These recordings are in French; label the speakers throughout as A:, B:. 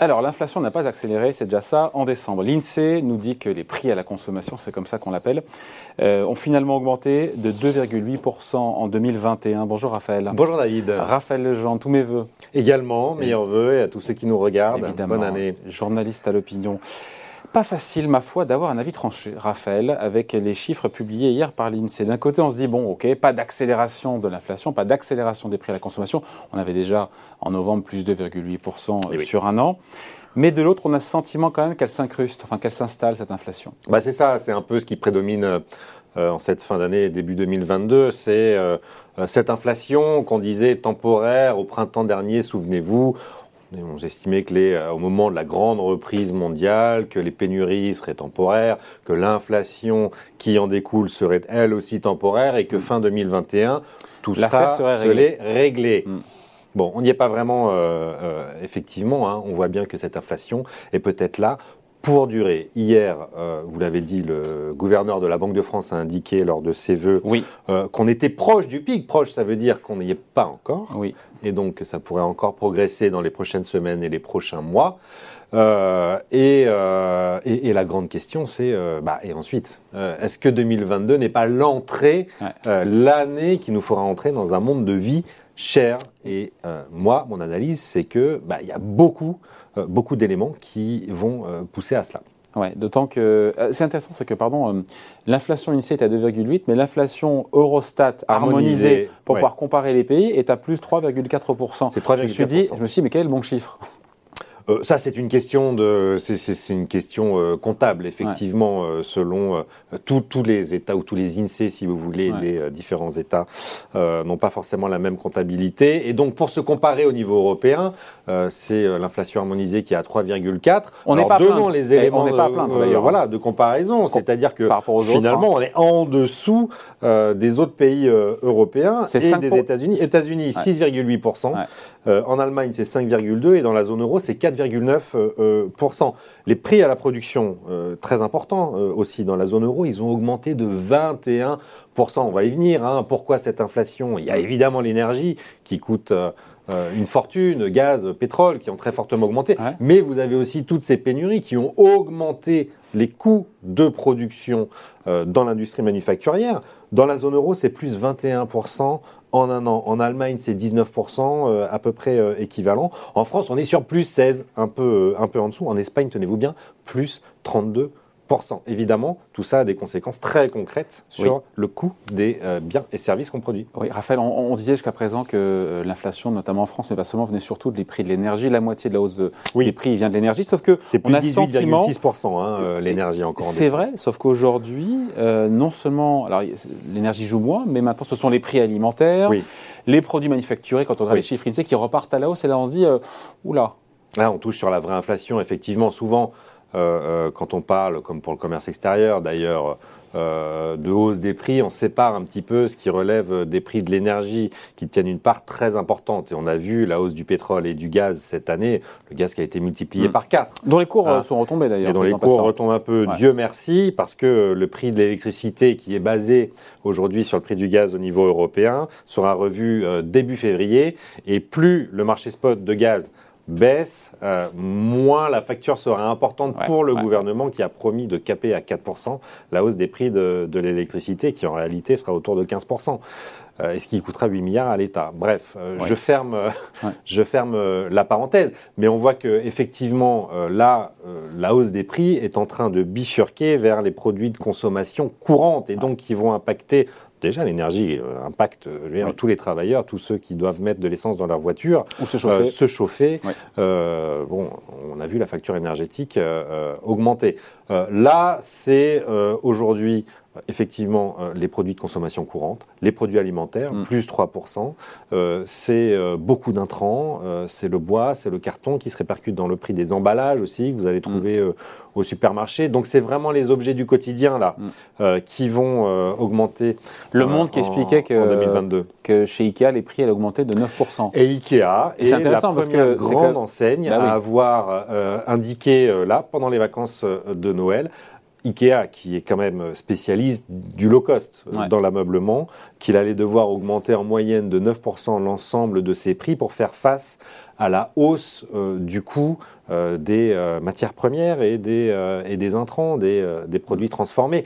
A: Alors, l'inflation n'a pas accéléré, c'est déjà ça. En décembre, l'INSEE nous dit que les prix à la consommation, c'est comme ça qu'on l'appelle, euh, ont finalement augmenté de 2,8% en 2021. Bonjour Raphaël.
B: Bonjour David.
A: Raphaël Lejean, tous mes voeux.
B: Également, meilleurs voeux et à tous ceux qui nous regardent.
A: Évidemment,
B: Bonne année.
A: Journaliste à l'opinion. Pas facile, ma foi, d'avoir un avis tranché, Raphaël, avec les chiffres publiés hier par l'INSEE. D'un côté, on se dit, bon, ok, pas d'accélération de l'inflation, pas d'accélération des prix à la consommation. On avait déjà en novembre plus 2,8%
B: Eh oui.
A: sur un an. Mais de l'autre, on a ce sentiment quand même qu'elle s'incruste, enfin qu'elle s'installe, cette inflation.
B: Bah, c'est ça, c'est un peu ce qui prédomine euh, en cette fin d'année début 2022. C'est euh, cette inflation qu'on disait temporaire au printemps dernier, souvenez-vous. On estimait que les, euh, au moment de la grande reprise mondiale, que les pénuries seraient temporaires, que l'inflation qui en découle serait elle aussi temporaire et que fin 2021, tout ça
A: serait
B: réglé.
A: Mm.
B: Bon, on n'y est pas vraiment, euh, euh, effectivement. hein. on voit bien que cette inflation est peut-être là pour durer. Hier, euh, vous l'avez dit, le gouverneur de la Banque de France a indiqué lors de ses vœux
A: Oui,
B: euh, qu'on était proche du pic. Proche, ça veut dire qu'on n'y est pas encore.
A: oui.
B: Et donc, que ça pourrait encore progresser dans les prochaines semaines et les prochains mois. Euh, et, euh, et- et la grande question, c'est, euh, bah, et ensuite, est-ce que 2022 n'est pas l'entrée,
A: Ouais.
B: l'année qui nous fera entrer dans un monde de vie cher Et euh, moi, mon analyse, c'est que bah, y a beaucoup, euh, beaucoup d'éléments qui vont euh, pousser à cela.
A: Ouais, d'autant que c'est intéressant, c'est que pardon, l'inflation INSEE est à 2,8, mais l'inflation Eurostat harmonisée
B: Harmonisée,
A: pour
B: ouais.
A: pouvoir comparer les pays est à plus 3,4%.
B: C'est
A: Je me suis dit,
B: 3,4%.
A: je me suis dit, mais quel est le bon chiffre?
B: Euh, ça, c'est une question de, c'est- une question euh, comptable, effectivement, euh, selon tous les États ou tous les INSEE, si vous voulez,
A: Ouais.
B: des différents États n'ont pas forcément la même comptabilité. Et donc, pour se comparer au niveau européen, c'est l'inflation harmonisée qui est à 3,4.
A: On n'est pas
B: donnons
A: plaindre.
B: les éléments
A: on n'est pas à
B: de- voilà, comparaison, c'est-à-dire que
A: par rapport aux autres,
B: finalement, on est en dessous des autres pays européens et
A: 5
B: des États-Unis. États-Unis, 6,8%.
A: Ouais.
B: Euh, en Allemagne, c'est 5,2% et dans la zone euro, c'est 4,9 euh, euh. Les prix à la production, euh, très importants aussi dans la zone euro, ils ont augmenté de 21% On va y venir. hein. Pourquoi cette inflation? Il y a évidemment l'énergie qui coûte. euh, une fortune, gaz, pétrole, qui ont très fortement augmenté.
A: Ouais.
B: Mais vous avez aussi toutes ces pénuries qui ont augmenté les coûts de production euh, dans l'industrie manufacturière. Dans la zone euro, c'est plus 21% en un an. En Allemagne, c'est 19%, euh, à peu près euh, équivalent. En France, on est sur plus 16, un peu, euh, un peu en dessous. En Espagne, tenez-vous bien, plus 32%. Évidemment, tout ça a des conséquences très concrètes sur
A: Oui.
B: le coût des euh, biens et services qu'on produit.
A: Oui, Raphaël, on, on disait jusqu'à présent que euh, l'inflation, notamment en France, mais pas seulement, venait surtout des prix de l'énergie. La moitié de la hausse de-
B: Oui.
A: des prix vient de l'énergie. Sauf que
B: C'est plus
A: a le sentiment
B: 18,6% hein, euh, l'énergie encore en
A: C'est vrai, sauf qu'aujourd'hui, euh, non seulement, alors l'énergie joue moins, mais maintenant ce sont les prix alimentaires,
B: Oui.
A: les produits manufacturés, quand on regarde les chiffres INSEE, qui repartent à la hausse, et là on se dit, oula,
B: Là, on touche sur la vraie inflation. Effectivement, souvent, quand on parle, comme pour le commerce extérieur d'ailleurs, euh, de hausse des prix, on sépare un petit peu ce qui relève des prix de l'énergie, qui tiennent une part très importante. Et on a vu la hausse du pétrole et du gaz cette année, le gaz qui a été multiplié
A: Mm.
B: par 4.
A: dont les cours euh,
B: Ah.
A: sont retombés d'ailleurs.
B: Et dont les cours
A: passant.
B: retombent un peu,
A: Ouais.
B: Dieu merci, parce que le prix de l'électricité qui est basé aujourd'hui sur le prix du gaz au niveau européen sera revu euh, début février. Et plus le marché spot de gaz baisse, euh, moins la facture sera importante
A: Ouais,
B: pour le
A: ouais.
B: gouvernement qui a promis de caper à 4% la hausse des prix de, de l'électricité, qui en réalité sera autour de 15%. Euh, et ce qui coûtera 8 milliards à l'État. Bref, euh,
A: Ouais.
B: je ferme, euh,
A: Ouais.
B: je ferme euh, la parenthèse, mais on voit que effectivement là, la hausse des prix est en train de bifurquer vers les produits de consommation courante et donc qui vont impacter. Déjà, l'énergie impacte je veux dire,
A: Oui.
B: tous les travailleurs, tous ceux qui doivent mettre de l'essence dans leur voiture,
A: Ou se
B: euh,
A: chauffer.
B: se chauffer. Euh, bon, on a vu la facture énergétique euh, augmenter. Là, c'est aujourd'hui effectivement euh, les produits de consommation courante, les produits alimentaires,
A: Mm.
B: plus 3%. Euh, c'est euh, beaucoup d'intrants, euh, c'est le bois, c'est le carton qui se répercute dans le prix des emballages aussi, que vous allez trouver euh, au supermarché. Donc c'est vraiment les objets du quotidien là
A: Mm.
B: qui vont augmenter.
A: Le Monde qui
B: en-
A: expliquait que,
B: en 2022.
A: que chez Ikea, les prix allaient augmenter de 9%.
B: Et Ikea
A: Et c'est
B: est la
A: parce que
B: grande
A: que-
B: enseigne
A: Bah oui.
B: à avoir indiqué là, pendant les vacances de Noël, Ikea, qui est quand même spécialiste du low cost dans l'ameublement, qu'il allait devoir augmenter en moyenne de 9% l'ensemble de ses prix pour faire face à la hausse du coût des matières premières et des, et des intrants, des, des produits transformés.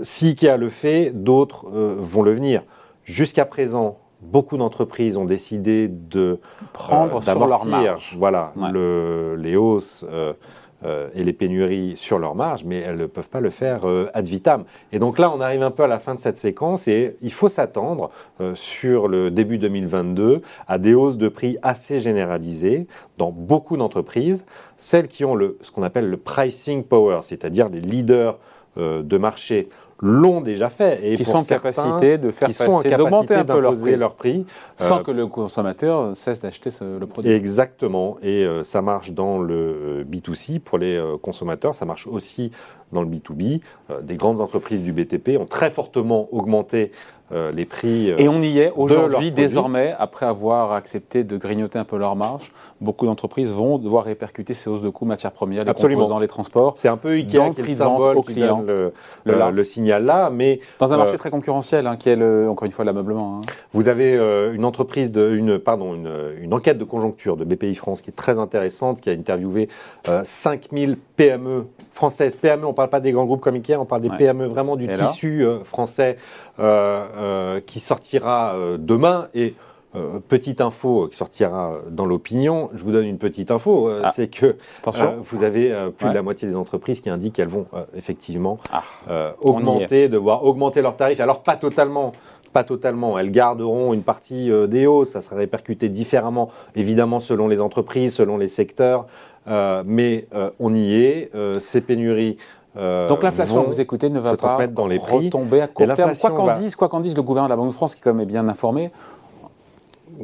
B: si Ikea le fait, d'autres vont le venir. Jusqu'à présent, beaucoup d'entreprises ont décidé de
A: prendre euh, sur leur marge.
B: Voilà, les hausses euh, euh, et les pénuries sur leur marge, mais elles ne peuvent pas le faire ad vitam. Et donc là, on arrive un peu à la fin de cette séquence et il faut s'attendre sur le début 2022 à des hausses de prix assez généralisées dans beaucoup d'entreprises, celles qui ont le, ce qu'on appelle le pricing power, c'est-à-dire les leaders de marché l'ont déjà fait.
A: Et qui sont en capacité de faire passer, d'augmenter un peu leur prix, sans euh, que le consommateur cesse d'acheter le produit.
B: Exactement. Et euh, ça marche dans le B2C euh, pour les consommateurs, ça marche aussi dans le B2B. des grandes entreprises du BTP ont très fortement augmenté euh, les prix.
A: Euh, et on y est aujourd'hui, désormais, après avoir accepté de grignoter un peu leur marge, beaucoup d'entreprises vont devoir répercuter ces hausses de coûts matières premières, les Absolument. composants, les transports.
B: C'est un peu Ikea qui est le symbole qui donne le, le, signal là, mais
A: dans un marché euh, très concurrentiel, hein, qui est encore une fois l'ameublement.
B: Hein. Vous avez une entreprise de, une, pardon, une, une, enquête de conjoncture de BPI France qui est très intéressante, qui a interviewé 5000 PME françaises. PME, on ne parle pas des grands groupes comme Ikea, on parle des PME vraiment du tissu français. Euh, qui sortira euh, demain et euh, petite info qui sortira dans l'opinion, je vous donne une petite info, ah. c'est que vous avez plus de la moitié des entreprises qui indiquent qu'elles vont effectivement ah. augmenter, devoir augmenter leurs tarifs. Alors pas totalement, pas totalement. Elles garderont une partie des hausses, ça sera répercuté différemment, évidemment selon les entreprises, selon les secteurs, mais on y est. ces pénuries
A: euh, Donc l'inflation, vous écoutez, ne va pas dans les prix. retomber à court terme. Quoi qu'en dise, quoi qu'en dise le gouvernement de la Banque de France, qui quand même est bien informé,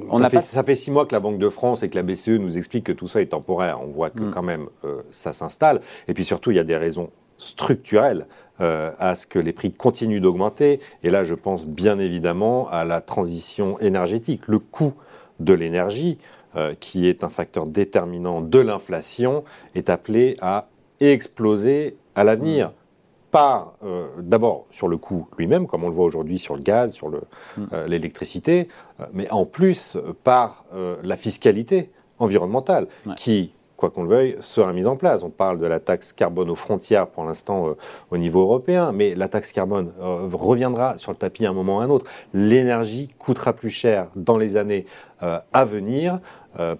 B: on ça, fait, ça, fait, six mois que la Banque de France et que la BCE nous expliquent que tout ça est temporaire. On voit que mm. quand même euh, ça s'installe. Et puis surtout, il y a des raisons structurelles euh, à ce que les prix continuent d'augmenter. Et là, je pense bien évidemment à la transition énergétique. Le coût de l'énergie, qui est un facteur déterminant de l'inflation, est appelé à exploser à l'avenir. Mm. Pas euh, d'abord sur le coût lui-même, comme on le voit aujourd'hui sur le gaz, sur mm. euh, l'électricité, euh, mais en plus par la fiscalité environnementale, qui, quoi qu'on le veuille, sera mise en place. On parle de la taxe carbone aux frontières pour l'instant au niveau européen, mais la taxe carbone reviendra sur le tapis à un moment ou à un autre. L'énergie coûtera plus cher dans les années à venir.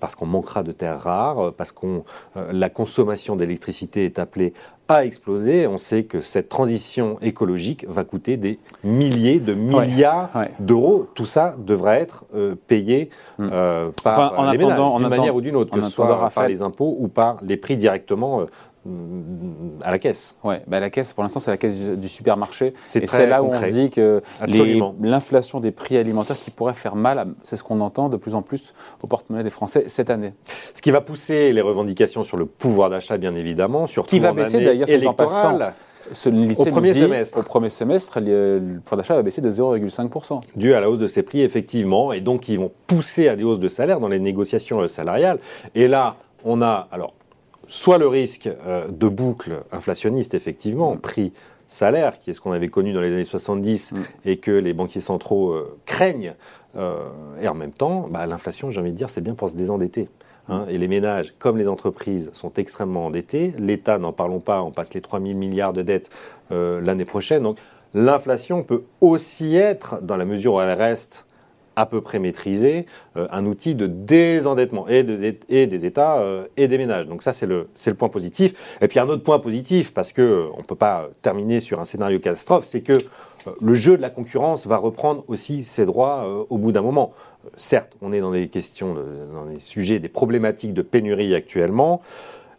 B: parce qu'on manquera de terres rares, parce que la consommation d'électricité est appelée a explosé. On sait que cette transition écologique va coûter des milliers de milliards d'euros. Tout ça devrait être euh, payé hmm. euh, par les ménages, d'une manière ou d'une autre, que ce soit par les impôts ou par les prix directement euh, à la caisse.
A: Oui, bah la caisse, pour l'instant, c'est la caisse du, supermarché. Et c'est là où on se dit que l'inflation des prix alimentaires qui pourrait faire mal, c'est ce qu'on entend de plus en plus au porte-monnaie des Français cette année.
B: Ce qui va pousser les revendications sur le pouvoir d'achat, bien évidemment, surtout
A: qui va baisser d'ailleurs
B: en passant.
A: au premier semestre. Au premier semestre, le pouvoir d'achat va baisser de 0,5%.
B: Dû à la hausse de ces prix, effectivement, et donc ils vont pousser à des hausses de salaire dans les négociations salariales. Et là, on a, alors soit le risque euh, de boucle inflationniste, effectivement, mm. prix-salaire, qui est ce qu'on avait connu dans les années 70 mm. et que les banquiers centraux euh, craignent, euh, et en même temps, bah, l'inflation, j'ai envie de dire, c'est bien pour se désendetter. Hein. Mm. et les ménages, comme les entreprises, sont extrêmement endettés. L'État, n'en parlons pas, on passe les 3 000 milliards de dettes l'année prochaine. Donc l'inflation peut aussi être, dans la mesure où elle reste à peu près maîtrisé, euh, un outil de désendettement et, des États euh, et des ménages. Donc ça, c'est le, le point positif. Et puis un autre point positif, parce qu'on euh, ne peut pas terminer sur un scénario catastrophe, c'est que le jeu de la concurrence va reprendre aussi ses droits au bout d'un moment. certes, on est dans des questions, dans des sujets, des problématiques de pénurie actuellement.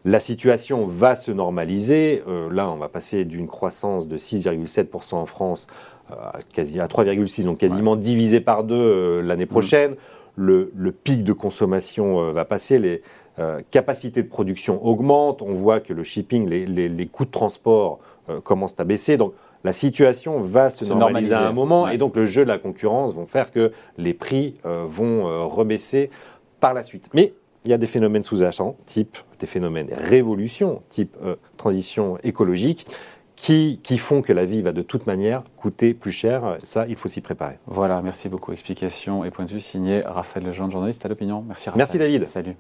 B: La situation va se normaliser. là, on va passer d'une croissance de 6,7% en France à, quasi, à 3,6, donc quasiment divisé par deux euh, l'année prochaine. Le, pic de consommation euh, va passer, les euh, capacités de production augmentent, on voit que le shipping, les, coûts de transport commencent à baisser. Donc la situation va se, normaliser, à un moment et donc le jeu de la concurrence vont faire que les prix vont rebaisser par la suite. Mais il y a des phénomènes sous-jacents, type des phénomènes révolution, type transition écologique, qui, font que la vie va de toute manière coûter plus cher. Ça, il faut s'y préparer.
A: Voilà, merci beaucoup. Explication et point de vue signé Raphaël Lejeune, journaliste à l'opinion. Merci Raphaël.
B: Merci David.
A: Salut.